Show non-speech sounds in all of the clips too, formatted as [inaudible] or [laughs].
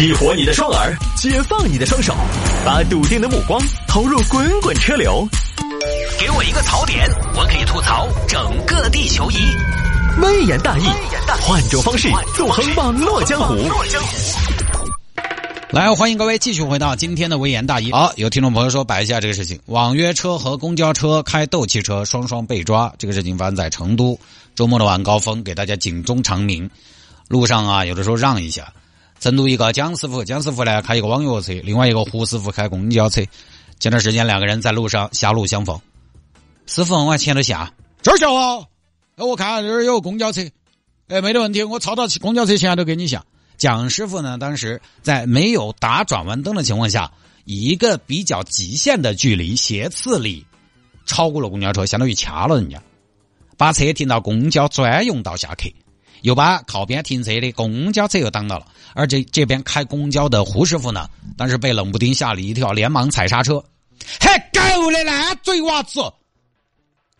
激活你的双耳，解放你的双手，把笃定的目光投入滚滚车流。给我一个槽点，我可以吐槽整个地球仪。微言大义，换种方式纵横网络江湖。来，欢迎各位继续回到今天的微言大义。好，有听众朋友说摆一下这个事情：网约车和公交车开斗气车双双被抓，这个事情发生在成都周末的晚高峰，给大家警钟长鸣。路上啊，有的时候让一下。成都一个蒋师傅，蒋师傅呢开一个网约车，另外一个胡师傅开公交车。前段时间两个人在路上狭路相逢，师傅往前头下，这儿下啊！哎，我看这儿有个公交车，哎，没得问题，我超到公交车前头给你下。蒋师傅呢，当时在没有打转弯灯的情况下，以一个比较极限的距离斜刺里超过了公交车，相当于掐了人家，把车停到公交专用道下客。又把靠边停车的公交车又挡到了，而这这边开公交的胡师傅呢，当时被冷不丁吓了一跳，连忙踩刹车。嘿，狗的烂嘴娃子，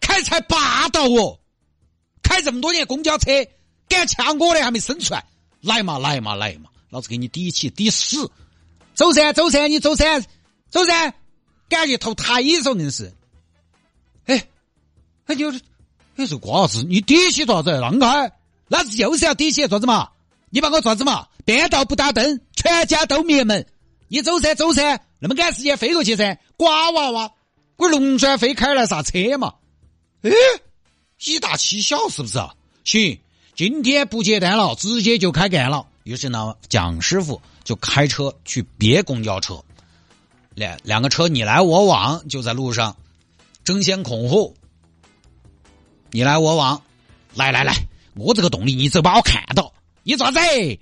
开才霸道哦！开这么多年公交车，敢抢我的还没生出来，来嘛来嘛来嘛，老子给你抵起抵死！走噻走噻，你走噻走噻，赶紧投胎送硬是。哎，哎就是，哎这瓜子，你底气爪子？让开！老子就是要底气做子嘛？你把我做子嘛？变道不打灯，全家都灭门。你走噻，走噻，那么赶时间飞过去噻？瓜娃娃，我龙转飞开来啥车嘛？哎，以大欺小是不是？行，今天不接单了，直接就开干了。于是呢，蒋师傅就开车去别公交车，两两个车你来我往，就在路上争先恐后，你来我往，来来来。我这个动力，你只把我看到，你爪子？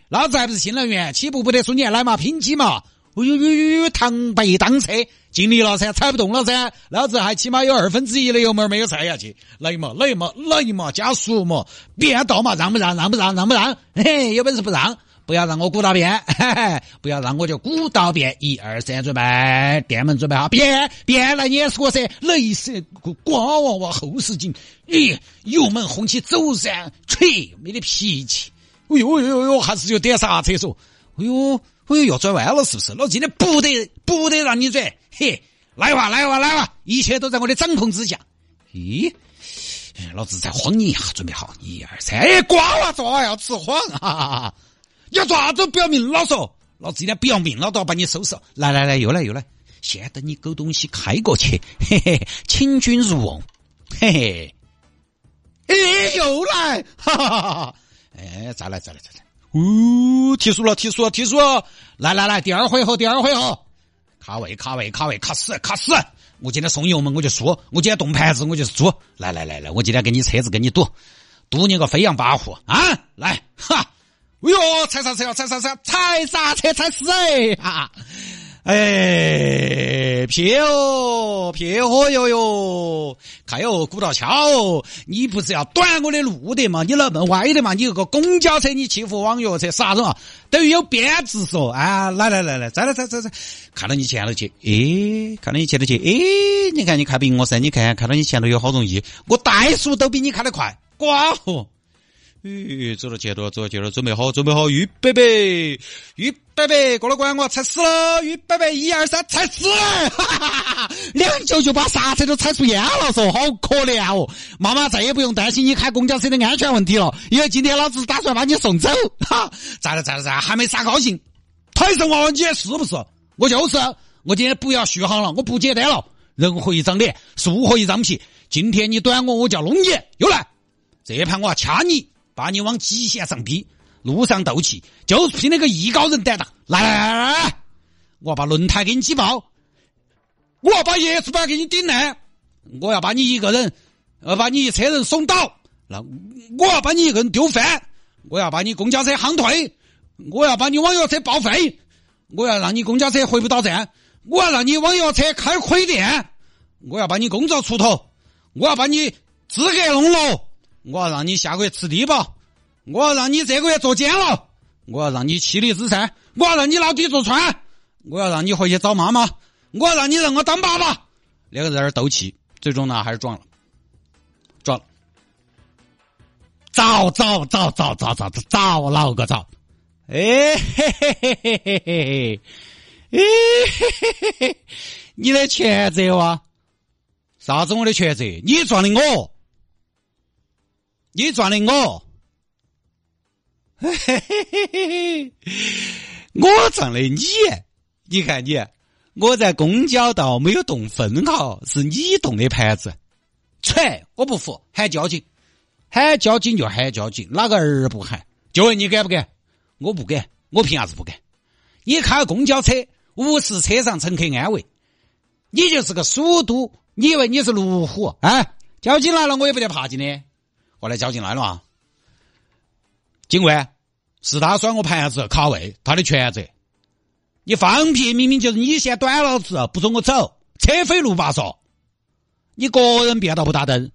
老子还不是新能源，起步不得输你来嘛，拼机嘛！哎呦呦呦呦，螳臂当车，尽力了噻，踩不动了噻，老子还起码有二分之一的油门没有踩下去，来嘛来嘛来嘛，加速嘛，变道嘛，让不让？让不让？让不让？嘿，有本事不让，不要让我鼓捣变，嘿嘿，不要让我就鼓捣变，一二三，准备，电门准备好，变变来碾死我噻，雷射瓜娃娃后视镜，咦，油门轰起走噻，吹，没得脾气，哎呦哎呦哎呦，还是就点刹车说，哎呦。哎呦，要转弯了是不是？老子今天不得不得让你转，嘿，来哇来哇来哇，一切都在我的掌控之下。咦，老子再晃你一下，准备好，一二三，哎，瓜娃子要吃慌啊！[laughs] 要爪子不要命了嗦，老子今天不要命了都要把你收拾。来来来，又来又来，先等你狗东西开过去，嘿嘿，请 [laughs] 君入瓮，嘿嘿，哎，又来，哈哈哈哈，哎，再来再来再来。哦，提速了，提速了，提速！来来来，第二回合，第二回合，卡位，卡位，卡位，卡死，卡死！我今天送油门我就输，我今天动盘子我就是猪。来来来来，我今天跟你车子跟你赌，赌你个飞扬跋扈啊！来，哈！哎呦，踩刹车，踩刹车，踩刹车，踩死哎！哈！哎，撇哦，撇火哟哟，看哟，鼓捣敲，你不是要短我的路的嘛？你能不能歪的嘛？你个公交车，你欺负网约车，啥子嘛？等于有编制说啊！来来来来，再来再再再，看到你前头去，哎，看到你前头去，哎，你看你开不赢我噻？你看看到你前头有好容易，我怠速都比你开得快，瓜货。咦，走了，接着走，接着准备好，准备好，预备备，预备备，过来管我，踩死了，预备备，一二三，踩死，哈哈哈两脚就把刹车都踩出烟了，说好可怜哦。妈妈再也不用担心你开公交车的安全问题了，因为今天老子打算把你送走。哈，咋了咋了咋，还没啥高兴。台上娃娃，你是不是？我就是，我今天不要续航了，我不接单了。人活一张脸，树活一张皮。今天你短我，我就要弄你。又来，这盘我要掐你。把你往极限上逼，路上斗气，就是拼那个艺高人胆大。来来来来，我要把轮胎给你挤爆，我要把叶子板给你顶烂，我要把你一个人，要把你一车人送倒，那我要把你一个人丢翻，我要把你公交车夯退，我要把你网约车报废，我要让你公交车回不到站，我要让你网约车开亏店，我要把你工作出头，我要把你资格弄了。我要让你下个月吃低保，我要让你这个月坐监了，我要让你妻离子散，我要让你牢底坐穿，我要让你回去找妈妈，我要让你认我当爸爸。两个人在那斗气，最终呢还是撞了，撞了，造造造造造造造老个造，哎嘿嘿嘿嘿嘿嘿，哎嘿嘿嘿嘿，你的全责哇？啥子我的全责？你撞的我，你撞的我。[laughs] 我撞的你。你看你，我在公交道没有动分毫，是你动的盘子。踹，我不服，喊交警，喊交警就喊交警，哪个儿不喊？就问你敢不敢？我不敢，我凭啥子不敢？你开公交车，无视车上乘客安危，你就是个鼠都，你以为你是路虎？啊？交警来了，我也不得怕进的。后来交警来了嘛？警官，是他甩我盘子卡位，他的全责。你放屁！明明就是你先短老子，不准我走，车飞路霸说。你个人变道不打灯，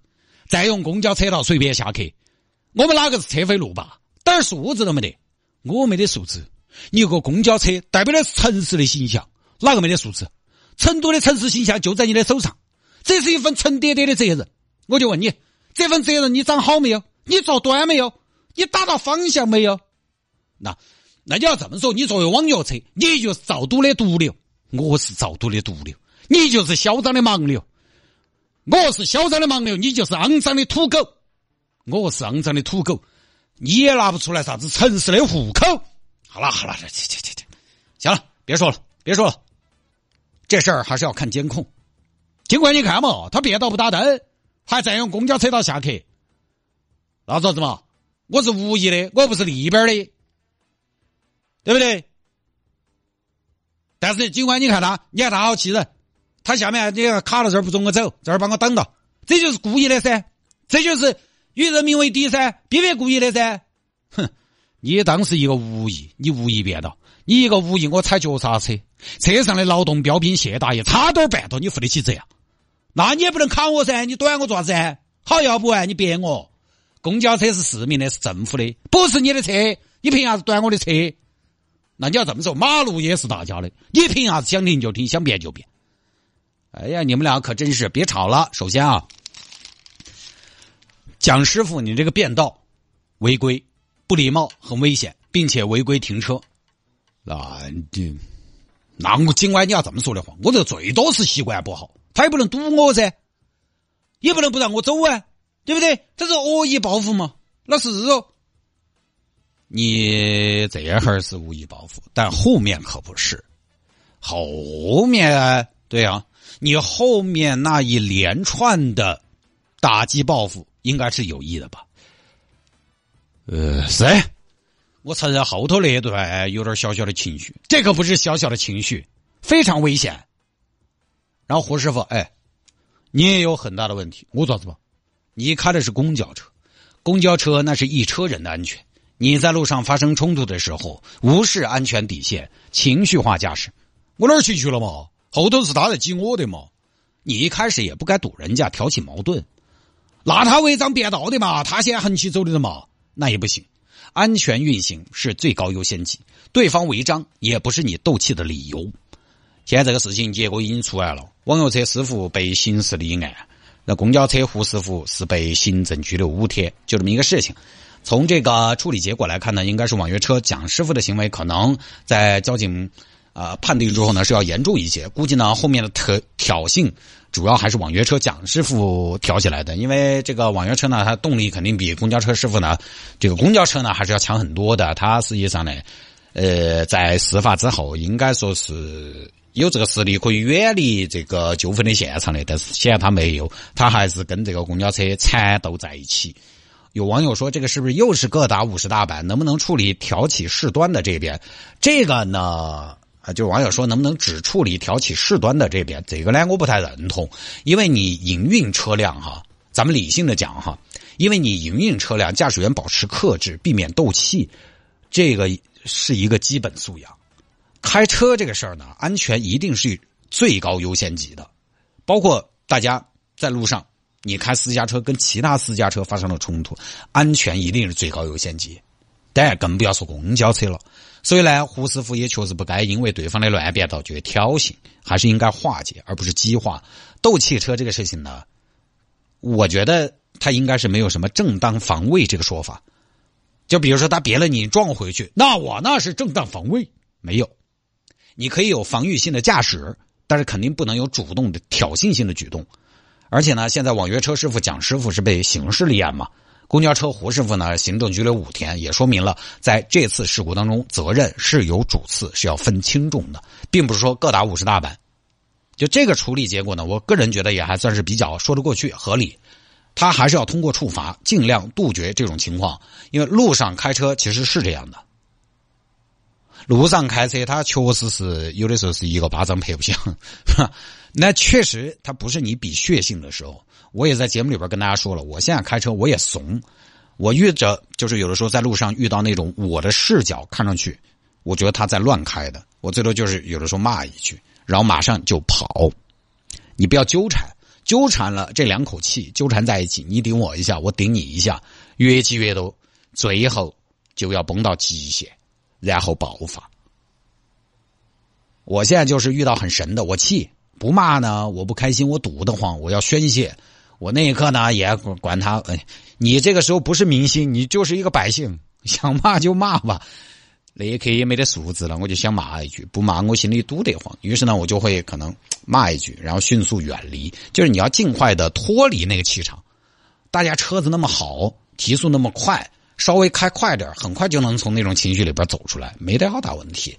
再用公交车道随便下客。我们哪个是车飞路霸？点儿素质都没得。我没得素质。你一个公交车代表的是城市的形象，哪个没得素质？成都的城市形象就在你的手上，这是一份沉甸甸的责任。我就问你，这份责任你长好没有？你做端没有？你打到方向没有？那？那你要这么说，你作为网约车，你就是造赌的毒瘤，我是造赌的毒瘤，你就是嚣张的盲流，我是嚣张的盲流，你就是肮脏的土狗，我是肮脏的土狗，你也拿不出来啥子城市的户口。好了好了，去去去去，行了，别说了，别说了，这事儿还是要看监控。尽管你看嘛，他变道不打灯，还占用公交车道下客，那咋子嘛？我是无意的，我不是立边的。对不对？但是警官，你看他，你看他好气人，他下面你卡到这儿不准我走，这儿把我挡到，这就是故意的噻，这就是与人民为敌噻，必非故意的噻。哼，你当时一个无意，你无意变道，你一个无意，我踩脚刹车，车上的劳动标兵谢大爷差点绊到，你负得起责呀？那你也不能卡我噻，你短我做啥子？好，要不然你别我，公交车是市民的，是政府的，不是你的车，你凭啥子端我的车？那你要这么说，马路也是大家的，你凭啥子想停就停，想变就变？哎呀，你们俩可真是别吵了。首先啊，蒋师傅，你这个变道违规、不礼貌、很危险，并且违规停车。那你那我尽管你要这么说的话，我这最多是习惯不好，他也不能堵我噻，也不能不让我走啊，对不对？这是恶意报复嘛？那是哦。你这会儿是无意报复，但后面可不是。后面对啊，你后面那一连串的打击报复，应该是有意的吧？呃，是，我承认后头那一段有点小小的情绪，这可不是小小的情绪，非常危险。然后胡师傅，哎，你也有很大的问题，我咋子吧？你开的是公交车，公交车那是一车人的安全。你在路上发生冲突的时候，无视安全底线，情绪化驾驶，我哪儿去去了嘛？后头是他在挤我的嘛？你一开始也不该堵人家，挑起矛盾，那他违章变道的嘛？他先横起走的人嘛？那也不行，安全运行是最高优先级，对方违章也不是你斗气的理由。现在这个事情结果已经出来了，网约车师傅被刑事立案，那公交车胡师傅是被行政拘留五天，就这么一个事情。从这个处理结果来看呢，应该是网约车蒋师傅的行为可能在交警啊判定之后呢是要严重一些。估计呢后面的挑挑衅主要还是网约车蒋师傅挑起来的，因为这个网约车呢它动力肯定比公交车师傅呢这个公交车呢还是要强很多的。它实际上呢，呃，在事发之后应该说是有这个实力可以远离这个纠纷的现场的，但是显然他没有，他还是跟这个公交车缠斗在一起。有网友说：“这个是不是又是各打五十大板？能不能处理挑起事端的这边？这个呢？啊，就网友说能不能只处理挑起事端的这边？这个呢，我不太认同，因为你营运车辆哈，咱们理性的讲哈，因为你营运车辆，驾驶员保持克制，避免斗气，这个是一个基本素养。开车这个事儿呢，安全一定是最高优先级的，包括大家在路上。”你开私家车跟其他私家车发生了冲突，安全一定是最高优先级，当然更不要说公交车了。所以呢，胡师傅也确实不该因为对方的乱变道就挑衅，还是应该化解，而不是激化。斗汽车这个事情呢，我觉得他应该是没有什么正当防卫这个说法。就比如说他别了你撞回去，那我那是正当防卫，没有。你可以有防御性的驾驶，但是肯定不能有主动的挑衅性的举动。而且呢，现在网约车师傅蒋师傅是被刑事立案嘛？公交车胡师傅呢，行政拘留五天，也说明了在这次事故当中，责任是有主次，是要分轻重的，并不是说各打五十大板。就这个处理结果呢，我个人觉得也还算是比较说得过去、合理。他还是要通过处罚，尽量杜绝这种情况，因为路上开车其实是这样的。路上开车，他确实是有的时候是一个巴掌拍不响，[laughs] 那确实他不是你比血性的时候。我也在节目里边跟大家说了，我现在开车我也怂，我遇着就是有的时候在路上遇到那种我的视角看上去，我觉得他在乱开的，我最多就是有的时候骂一句，然后马上就跑。你不要纠缠，纠缠了这两口气纠缠在一起，你顶我一下，我顶你一下，越积越多，最后就要崩到极限，然后爆发。我现在就是遇到很神的，我气不骂呢，我不开心，我堵得慌，我要宣泄。我那一刻呢，也管他，哎，你这个时候不是明星，你就是一个百姓，想骂就骂吧。那一刻也没得素质了，我就想骂一句，不骂我心里堵得慌。于是呢，我就会可能骂一句，然后迅速远离。就是你要尽快的脱离那个气场。大家车子那么好，提速那么快，稍微开快点，很快就能从那种情绪里边走出来，没得好大问题，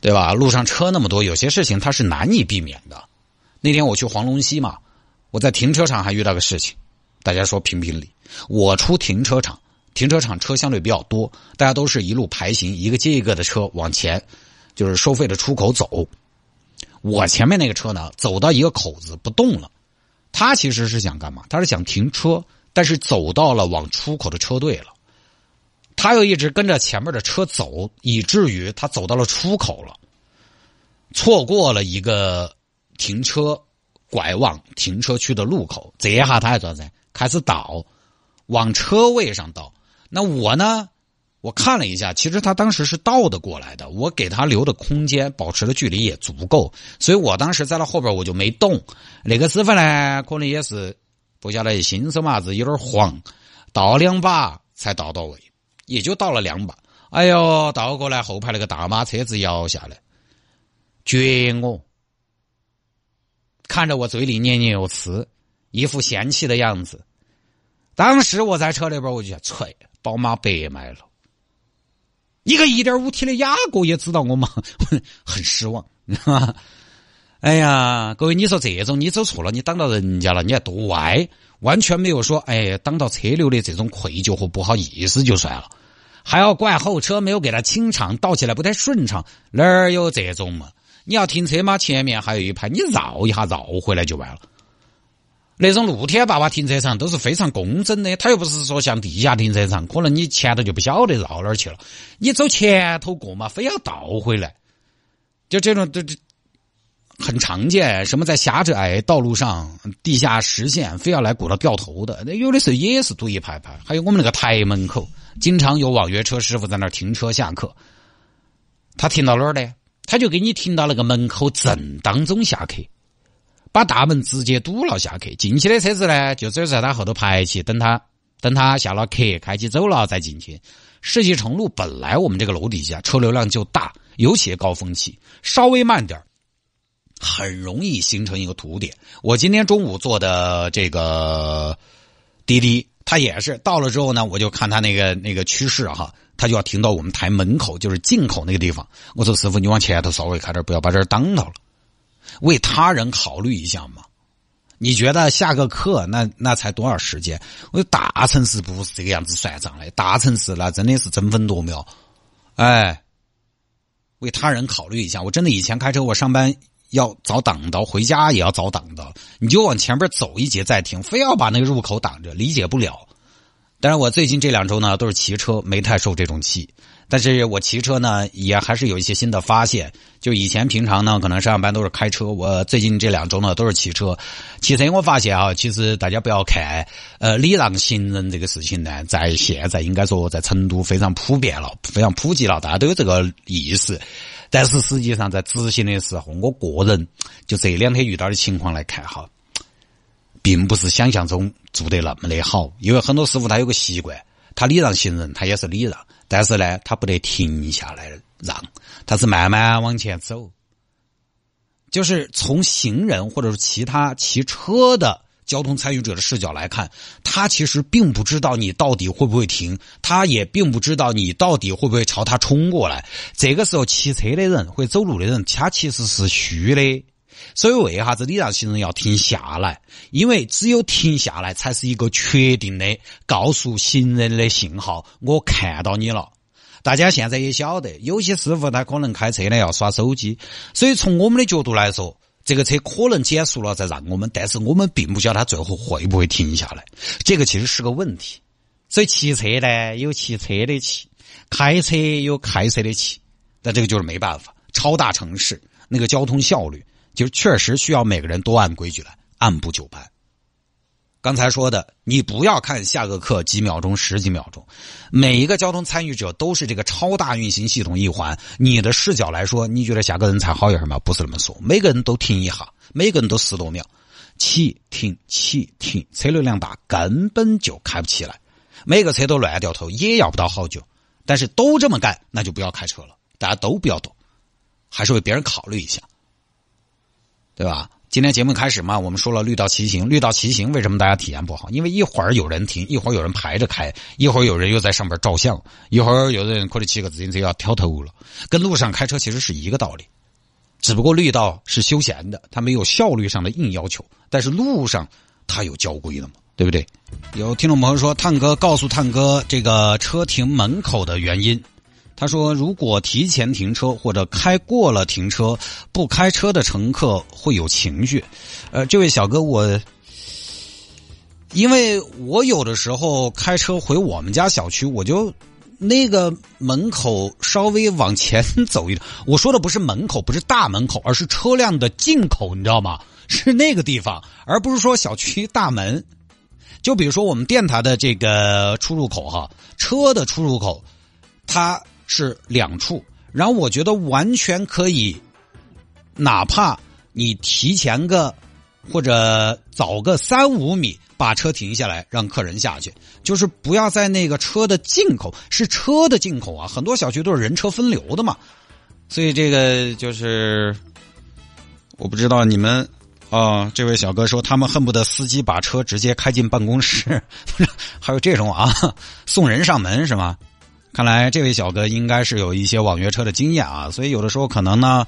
对吧？路上车那么多，有些事情它是难以避免的。那天我去黄龙溪嘛。我在停车场还遇到个事情，大家说评评理。我出停车场，停车场车相对比较多，大家都是一路排行，一个接一个的车往前，就是收费的出口走。我前面那个车呢，走到一个口子不动了，他其实是想干嘛？他是想停车，但是走到了往出口的车队了，他又一直跟着前面的车走，以至于他走到了出口了，错过了一个停车。拐往停车区的路口，这一下他还咋子？开始倒，往车位上倒。那我呢？我看了一下，其实他当时是倒的过来的。我给他留的空间，保持的距离也足够，所以我当时在那后边我就没动。那个师傅呢，可能也是不晓得新手嘛子有点慌，倒两把才倒到位，也就倒了两把。哎呦，倒过来后排那个大妈车子摇下来，撅我！看着我嘴里念念有词，一副嫌弃的样子。当时我在车里边，我就想：吹，宝马白买了。一个一点五 T 的雅阁也知道我吗？[laughs] 很失望。哎呀，各位，你说这种你走错了，你挡到人家了，你还多歪，完全没有说哎挡到车流的这种愧疚和不好意思就算了，还要怪后车没有给他清场，倒起来不太顺畅，哪儿有这种嘛？你要停车吗？前面还有一排，你绕一下绕回来就完了。那种露天爸爸停车场都是非常工整的，他又不是说像地下停车场，可能你前头就不晓得绕哪儿去了，你走前头过嘛，非要倒回来，就这种这这很常见。什么在狭窄道路上地下实线非要来鼓到掉头的，那有的时候也是堵一排排。还有我们那个台门口，经常有网约车师傅在那儿停车下客，他停到哪儿呢？他就给你停到那个门口正当中下客，把大门直接堵了下客。进去的车子呢，就只有在他后头排起，等他等他下了客，开起走了再进去。世纪城路本来我们这个楼底下车流量就大，尤其高峰期，稍微慢点儿很容易形成一个堵点。我今天中午坐的这个滴滴，它也是到了之后呢，我就看它那个那个趋势哈。他就要停到我们台门口，就是进口那个地方。我说：“师傅，你往前头稍微开点，不要把这儿挡到了。为他人考虑一下嘛。你觉得下个课那那才多少时间？我说大城市不是这个样子算账的，大城市那真的是争分夺秒。哎，为他人考虑一下。我真的以前开车，我上班要早挡到，回家也要早挡到。你就往前边走一节再停，非要把那个入口挡着，理解不了。”但是我最近这两周呢都是骑车，没太受这种气。但是我骑车呢也还是有一些新的发现。就以前平常呢可能上班都是开车，我最近这两周呢都是骑车。骑车我发现啊，其实大家不要看呃礼让行人这个事情呢，在现在应该说在成都非常普遍了，非常普及了，大家都有这个意识。但是实际上在执行的时候，我个人就这两天遇到的情况来看哈。并不是想象中做得那么的好，因为很多师傅他有个习惯，他礼让行人，他也是礼让，但是呢，他不得停下来让，他是慢慢往前走。就是从行人或者是其他骑车的交通参与者的视角来看，他其实并不知道你到底会不会停，他也并不知道你到底会不会朝他冲过来。这个时候，骑车的人或走路的人，他其实是虚的。所以为啥子你让行人要停下来？因为只有停下来，才是一个确定的告诉行人的信号。我看到你了。大家现在也晓得，有些师傅他可能开车呢要耍手机，所以从我们的角度来说，这个车可能减速了再让我们，但是我们并不晓得它最后会不会停下来。这个其实是个问题。所以骑车呢有骑车的骑，开车有开车的骑，那这个就是没办法。超大城市那个交通效率。就确实需要每个人都按规矩来，按部就班。刚才说的，你不要看下个课几秒钟、十几秒钟，每一个交通参与者都是这个超大运行系统一环。你的视角来说，你觉得下个人才好一点吗？不是那么说，每个人都停一下，每个人都十多秒，起停起停，车流量大，根本就开不起来。每个车都乱掉头，也要不到好久。但是都这么干，那就不要开车了，大家都不要动，还是为别人考虑一下。对吧？今天节目开始嘛，我们说了绿道骑行，绿道骑行为什么大家体验不好？因为一会儿有人停，一会儿有人排着开，一会儿有人又在上边照相，一会儿有的人可能骑个自行车要挑头了，跟路上开车其实是一个道理，只不过绿道是休闲的，它没有效率上的硬要求，但是路上它有交规的嘛，对不对？有听众朋友说，探哥告诉探哥这个车停门口的原因。他说：“如果提前停车或者开过了停车，不开车的乘客会有情绪。呃，这位小哥，我因为我有的时候开车回我们家小区，我就那个门口稍微往前走一点。我说的不是门口，不是大门口，而是车辆的进口，你知道吗？[laughs] 是那个地方，而不是说小区大门。就比如说我们电台的这个出入口哈，车的出入口，它。”是两处，然后我觉得完全可以，哪怕你提前个或者早个三五米把车停下来，让客人下去，就是不要在那个车的进口，是车的进口啊，很多小区都是人车分流的嘛，所以这个就是我不知道你们啊，这位小哥说他们恨不得司机把车直接开进办公室，[laughs] 还有这种啊，送人上门是吗？看来这位小哥应该是有一些网约车的经验啊，所以有的时候可能呢，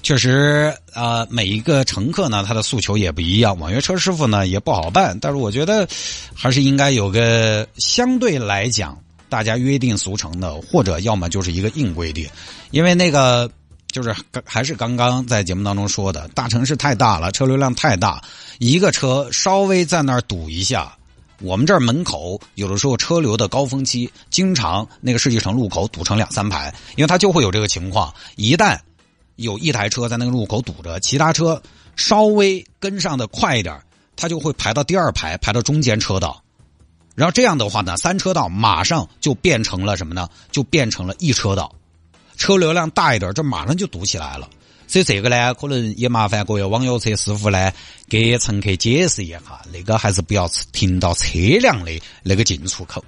确实啊，每一个乘客呢，他的诉求也不一样，网约车师傅呢也不好办。但是我觉得还是应该有个相对来讲大家约定俗成的，或者要么就是一个硬规定，因为那个就是还是刚刚在节目当中说的，大城市太大了，车流量太大，一个车稍微在那儿堵一下。我们这儿门口有的时候车流的高峰期，经常那个世纪城路口堵成两三排，因为它就会有这个情况。一旦有一台车在那个路口堵着，其他车稍微跟上的快一点，它就会排到第二排，排到中间车道。然后这样的话呢，三车道马上就变成了什么呢？就变成了一车道，车流量大一点，这马上就堵起来了。所以这个呢，可能也麻烦各位网约车师傅呢，给乘客解释一下，那个还是不要停到车辆的那个进出口。